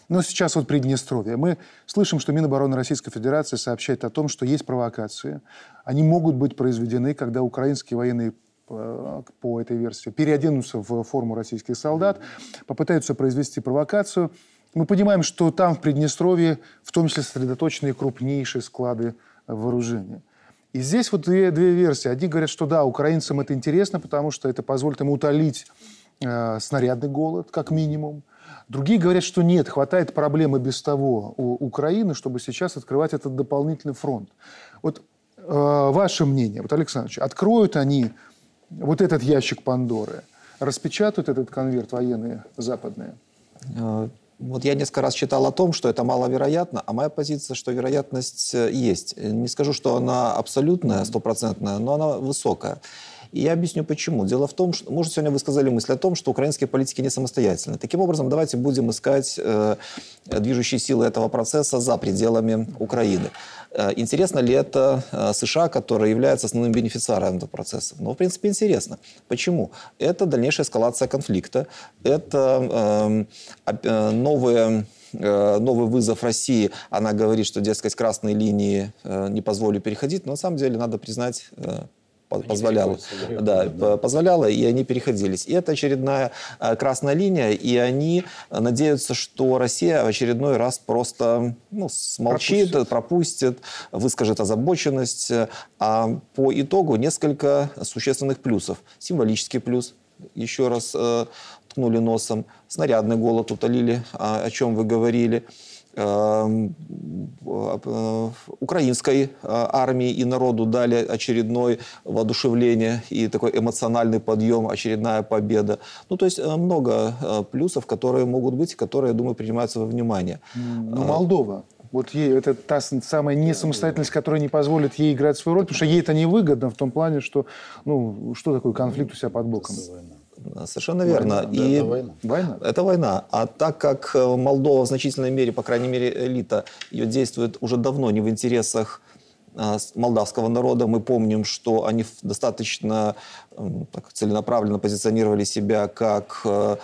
Но сейчас вот Приднестровье. Мы слышим, что Минобороны Российской Федерации сообщает о том, что есть провокации. Они могут быть произведены, когда украинские военные э, по этой версии переоденутся в форму российских солдат, попытаются произвести провокацию. Мы понимаем, что там, в Приднестровье, в том числе сосредоточены крупнейшие склады вооружения. И здесь вот две, две версии. Одни говорят, что да, украинцам это интересно, потому что это позволит им утолить э, снарядный голод, как минимум. Другие говорят, что нет, хватает проблемы без того у Украины, чтобы сейчас открывать этот дополнительный фронт. Вот э, ваше мнение, вот, Александр откроют они вот этот ящик Пандоры, распечатают этот конверт военные западные? Э, вот я несколько раз читал о том, что это маловероятно, а моя позиция, что вероятность э, есть. Не скажу, что она абсолютная, стопроцентная, но она высокая. И я объясню почему. Дело в том, что, может, сегодня вы сказали мысль о том, что украинские политики не самостоятельны. Таким образом, давайте будем искать э, движущие силы этого процесса за пределами Украины. Э, интересно ли это э, США, который является основным бенефициаром этого процесса? Ну, в принципе, интересно. Почему? Это дальнейшая эскалация конфликта, это э, э, новые э, новый вызов России, она говорит, что, дескать, красные линии не позволю переходить, но на самом деле надо признать, позволяло, да, да, позволяло, и они переходились. И это очередная э, красная линия, и они надеются, что Россия в очередной раз просто ну, смолчит, пропустит. пропустит, выскажет озабоченность. А по итогу несколько существенных плюсов. Символический плюс, еще раз э, ткнули носом, снарядный голод утолили, о, о чем вы говорили. Э, украинской э, армии и народу дали очередное воодушевление и такой эмоциональный подъем, очередная победа. Ну, то есть э, много плюсов, которые могут быть, которые, я думаю, принимаются во внимание. Ну, Молдова. Вот ей, это та самая несамостоятельность, которая не позволит ей играть свою роль, потому что ей это невыгодно в том плане, что, ну, что такое конфликт у себя под боком? Совершенно верно. Война, и это война. война. Это война. А так как э, Молдова в значительной мере, по крайней мере, элита, ее действует уже давно не в интересах э, молдавского народа. Мы помним, что они достаточно так, целенаправленно позиционировали себя как э,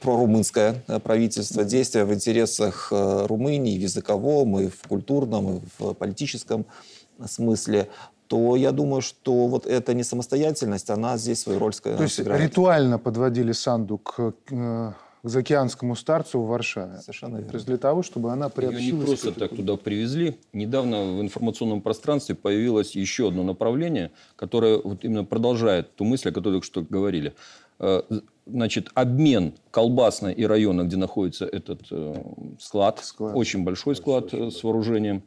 прорумынское правительство, действия в интересах Румынии в языковом, и в культурном, и в политическом смысле то я думаю, что вот эта не самостоятельность, она здесь свою роль сыграет. То есть ритуально подводили Санду к, к заокеанскому старцу в Варшаве. Совершенно верно. То есть для того, чтобы она приобщилась... Ее не просто так туда привезли. Недавно в информационном пространстве появилось еще одно направление, которое вот именно продолжает ту мысль, о которой только что говорили. Э, значит, обмен колбасной и района, где находится этот э, склад, склад. очень большой, большой склад э, с вооружением,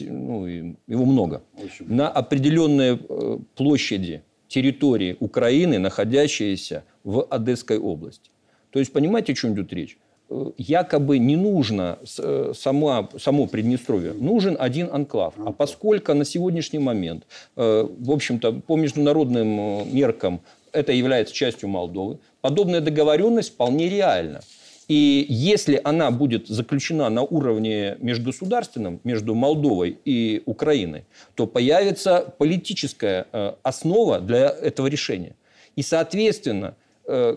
ну, его много, на определенной э, площади территории Украины, находящиеся в Одесской области. То есть, понимаете, о чем идет речь? Э, якобы не нужно э, сама, само Приднестровье, нужен один анклав. А поскольку на сегодняшний момент, в общем-то, по международным меркам это является частью Молдовы, подобная договоренность вполне реальна. И если она будет заключена на уровне межгосударственном, между Молдовой и Украиной, то появится политическая э, основа для этого решения. И, соответственно, э,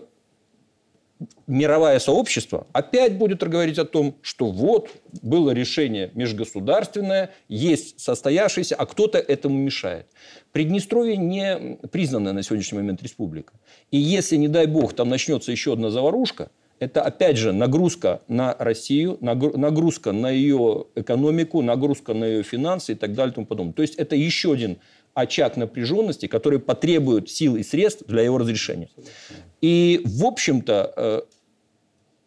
мировое сообщество опять будет говорить о том, что вот было решение межгосударственное, есть состоявшееся, а кто-то этому мешает. Приднестровье не признанная на сегодняшний момент республика. И если, не дай бог, там начнется еще одна заварушка – это, опять же, нагрузка на Россию, нагрузка на ее экономику, нагрузка на ее финансы и так далее и тому подобное. То есть, это еще один очаг напряженности, который потребует сил и средств для его разрешения. И, в общем-то, э,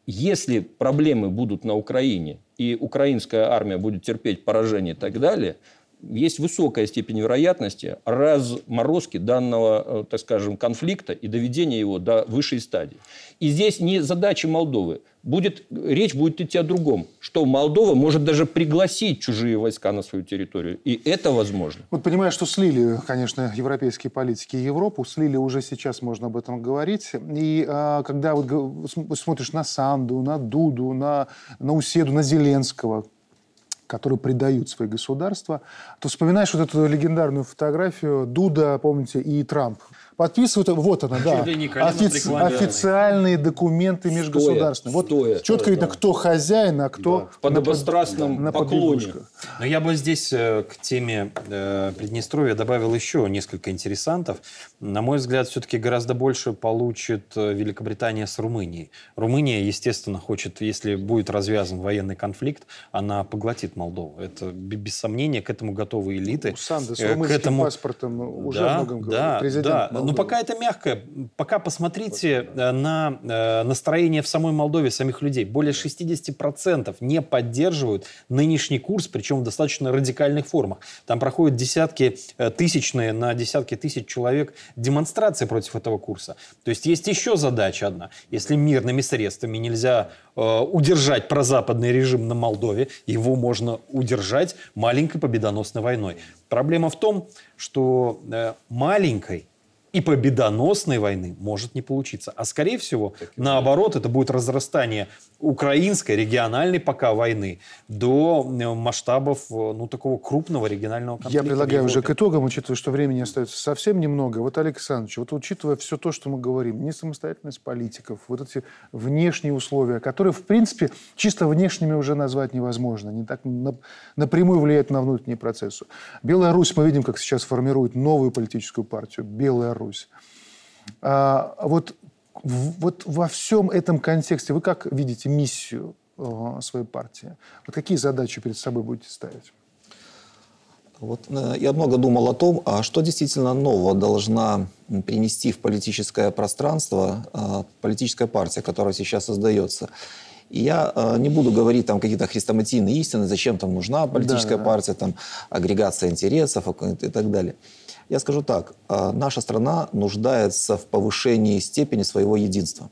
если проблемы будут на Украине, и украинская армия будет терпеть поражение и так далее, есть высокая степень вероятности разморозки данного, э, так скажем, конфликта и доведения его до высшей стадии. И здесь не задача Молдовы. Будет, речь будет идти о другом, что Молдова может даже пригласить чужие войска на свою территорию. И это возможно. Вот понимаю, что слили, конечно, европейские политики Европу, слили уже сейчас, можно об этом говорить. И а, когда вот смотришь на Санду, на Дуду, на, на Уседу, на Зеленского, которые предают свои государства, то вспоминаешь вот эту легендарную фотографию Дуда, помните, и Трамп подписывают, вот она, да, офици, официальные документы межгосударственные. Вот стоя, четко стоя, видно, да. кто хозяин, а кто да. в подобострастном на, поклоне. Но я бы здесь э, к теме э, Приднестровья добавил еще несколько интересантов. На мой взгляд, все-таки гораздо больше получит э, Великобритания с Румынией. Румыния, естественно, хочет, если будет развязан военный конфликт, она поглотит Молдову. Это без сомнения, к этому готовы элиты. Санды с румынским к этому... паспортом уже да, многом да, Президент да. Ну, пока это мягко. Пока посмотрите э, на э, настроение в самой Молдове самих людей. Более 60% не поддерживают нынешний курс, причем в достаточно радикальных формах. Там проходят десятки э, тысячные на десятки тысяч человек демонстрации против этого курса. То есть есть еще задача одна. Если мирными средствами нельзя удержать прозападный режим на Молдове, его можно удержать маленькой победоносной войной. Проблема в том, что маленькой и победоносной войны может не получиться. А скорее всего, наоборот, это будет разрастание украинской региональной пока войны до э, масштабов э, ну, такого крупного регионального конфликта. Я предлагаю уже к итогам, учитывая, что времени остается совсем немного. Вот, Александрович, вот учитывая все то, что мы говорим, несамостоятельность политиков, вот эти внешние условия, которые, в принципе, чисто внешними уже назвать невозможно, не так напрямую влияют на внутренний процесс. Белая Русь, мы видим, как сейчас формирует новую политическую партию, Белая Русь. А, вот вот во всем этом контексте вы как видите миссию э, своей партии? Вот какие задачи перед собой будете ставить? Вот, э, я много думал о том, а что действительно нового должна принести в политическое пространство э, политическая партия, которая сейчас создается. И я э, не буду говорить там какие-то хрестоматийные истины, зачем там нужна политическая да, партия, там агрегация интересов и так далее. Я скажу так, а, наша страна нуждается в повышении степени своего единства.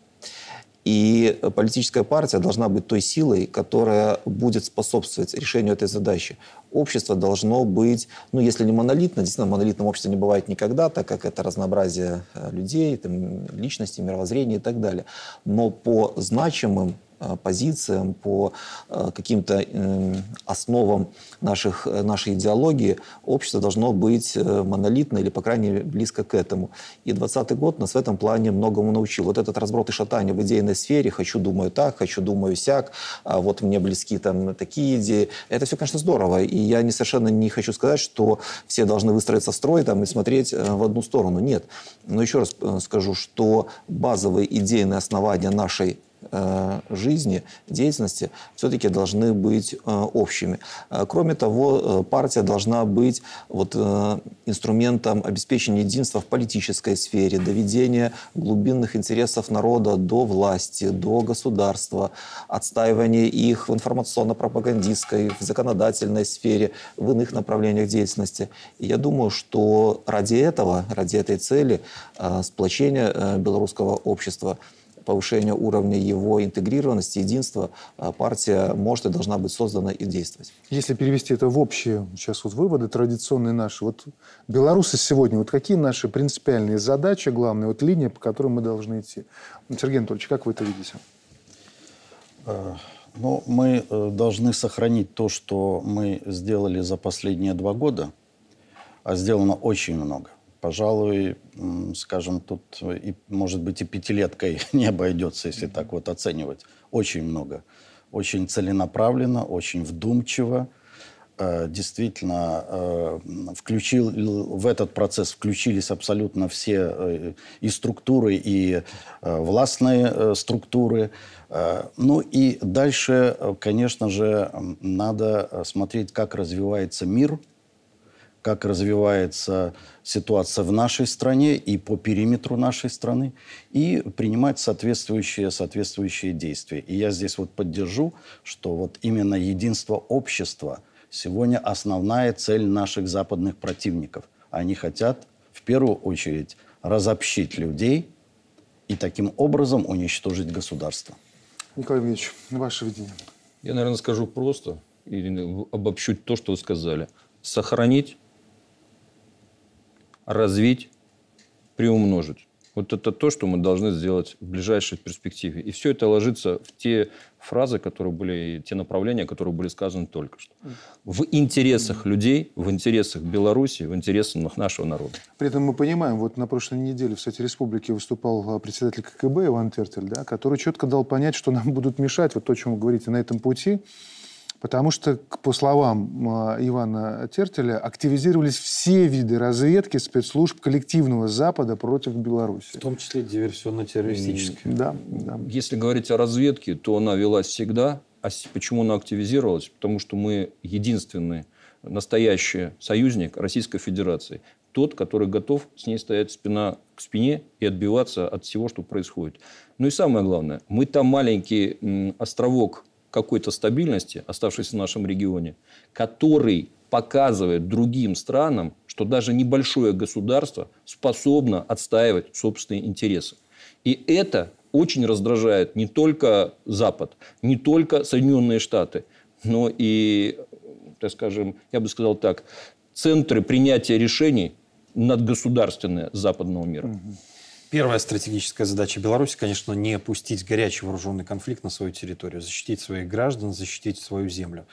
И политическая партия должна быть той силой, которая будет способствовать решению этой задачи. Общество должно быть, ну, если не монолитно, действительно, монолитном обществе не бывает никогда, так как это разнообразие э, людей, личностей, мировоззрения и так далее. Но по значимым позициям, по э, каким-то эм, основам наших, э, нашей идеологии, общество должно быть монолитно или, по крайней мере, близко к этому. И 2020 год нас в этом плане многому научил. Вот этот разброд и шатание в идейной сфере, хочу, думаю так, хочу, думаю сяк, а вот мне близки там такие идеи, это все, конечно, здорово. И я не, совершенно не хочу сказать, что все должны выстроиться в строй там, и смотреть в одну сторону. Нет. Но еще раз скажу, что базовые идейные основания нашей Э, жизни, деятельности все-таки должны быть э, общими. Э, кроме того, партия должна быть вот, инструментом обеспечения единства в политической сфере, доведения глубинных интересов народа до власти, до государства, отстаивания их в информационно-пропагандистской, в законодательной сфере, в иных направлениях деятельности. И я думаю, что ради этого, ради этой цели сплочения белорусского общества – повышения уровня его интегрированности, единства, а, партия может и должна быть создана и действовать. Если перевести это в общие сейчас вот выводы традиционные наши, вот белорусы сегодня, вот какие наши принципиальные задачи, главные, вот линия, по которой мы должны идти? Сергей Анатольевич, как вы это видите? А, ну, мы э, должны сохранить то, что мы сделали за последние два года, а сделано очень много пожалуй, скажем, тут, и, может быть, и пятилеткой *laughs* не обойдется, если так вот оценивать. Очень много. Очень целенаправленно, очень вдумчиво. Э, действительно, э, включил, в этот процесс включились абсолютно все э, и структуры, и властные структуры. Ну и дальше, конечно же, надо смотреть, как развивается мир – как развивается ситуация в нашей стране и по периметру нашей страны, и принимать соответствующие, соответствующие действия. И я здесь вот поддержу, что вот именно единство общества сегодня основная цель наших западных противников. Они хотят в первую очередь разобщить людей и таким образом уничтожить государство. Николай Евгеньевич, ваше видение. Я, наверное, скажу просто и обобщу то, что вы сказали. Сохранить, развить, приумножить. Вот это то, что мы должны сделать в ближайшей перспективе. И все это ложится в те фразы, которые были, те направления, которые были сказаны только что. В интересах людей, в интересах Беларуси, в интересах нашего народа. При этом мы понимаем, вот на прошлой неделе в Совете Республики выступал а, председатель ККБ Иван Тертель, да, который четко дал понять, что нам будут мешать, вот то, о чем вы говорите, на этом пути, Потому что, по словам а, Ивана Тертеля, активизировались все виды разведки спецслужб коллективного Запада против Беларуси. В том числе диверсионно-террористической. Да, да. Если говорить о разведке, то она велась всегда. А почему она активизировалась? Потому что мы единственный настоящий союзник Российской Федерации. Тот, который готов с ней стоять спина к спине и отбиваться от всего, что происходит. Ну и самое главное, мы там маленький островок какой-то стабильности, оставшейся в нашем регионе, который показывает другим странам, что даже небольшое государство способно отстаивать собственные интересы. И это очень раздражает не только Запад, не только Соединенные Штаты, но и, так скажем, я бы сказал так, центры принятия решений надгосударственные западного мира. Первая стратегическая задача Беларуси, конечно, не пустить горячий вооруженный конфликт на свою территорию, защитить своих граждан, защитить свою землю.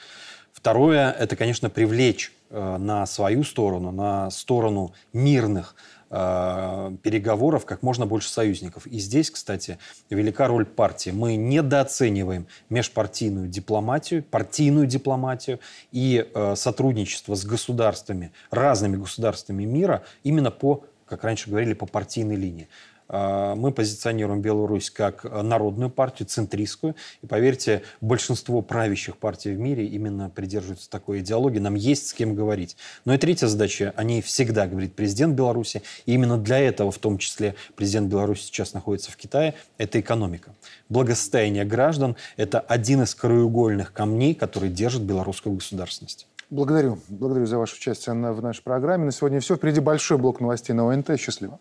Второе – это, конечно, привлечь э, на свою сторону, на сторону мирных э, переговоров как можно больше союзников. И здесь, кстати, велика роль партии. Мы недооцениваем межпартийную дипломатию, партийную дипломатию и э, сотрудничество с государствами, разными государствами мира именно по как раньше говорили, по партийной линии. А, мы позиционируем Беларусь как народную партию, центристскую. И поверьте, большинство правящих партий в мире именно придерживаются такой идеологии. Нам есть с кем говорить. Но и третья задача, о ней всегда говорит президент Беларуси. И именно для этого, в том числе, президент Беларуси сейчас находится в Китае, это экономика. Благосостояние граждан – это один из краеугольных камней, который держит белорусскую государственность. Благодарю. Благодарю за ваше участие в нашей программе. На сегодня все. Впереди большой блок новостей на ОНТ. Счастливо.